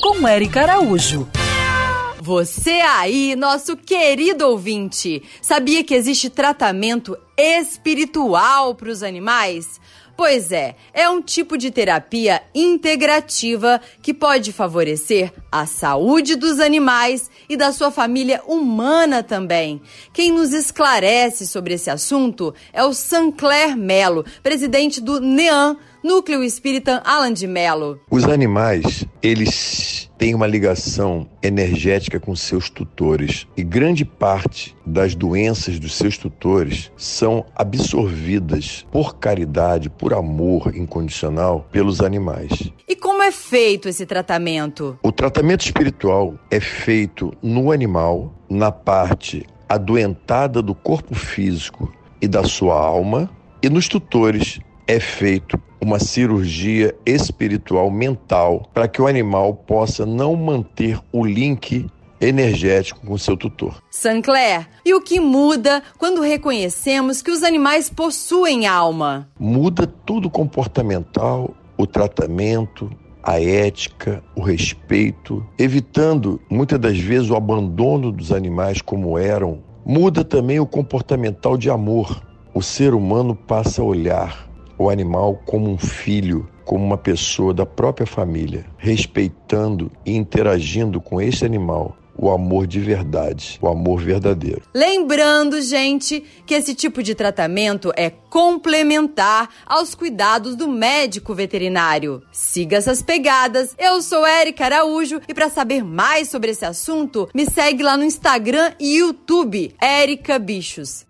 Com Eric Araújo. Você aí, nosso querido ouvinte, sabia que existe tratamento espiritual para os animais? Pois é, é um tipo de terapia integrativa que pode favorecer a saúde dos animais e da sua família humana também. Quem nos esclarece sobre esse assunto é o Sancler Melo, presidente do NEAN, Núcleo Espírita Alan de Melo. Os animais, eles têm uma ligação energética com seus tutores e grande parte das doenças dos seus tutores são absorvidas por caridade, por amor incondicional pelos animais. E como é feito esse tratamento? O tratamento espiritual é feito no animal, na parte adoentada do corpo físico e da sua alma, e nos tutores é feito uma cirurgia espiritual mental para que o animal possa não manter o link energético com seu tutor. Sancler, e o que muda quando reconhecemos que os animais possuem alma? Muda tudo comportamental, o tratamento, a ética, o respeito, evitando muitas das vezes o abandono dos animais como eram. Muda também o comportamental de amor. O ser humano passa a olhar o animal como um filho, como uma pessoa da própria família, respeitando e interagindo com esse animal o amor de verdade, o amor verdadeiro. Lembrando, gente, que esse tipo de tratamento é complementar aos cuidados do médico veterinário. Siga essas pegadas. Eu sou Érica Araújo e para saber mais sobre esse assunto, me segue lá no Instagram e YouTube, Érica Bichos.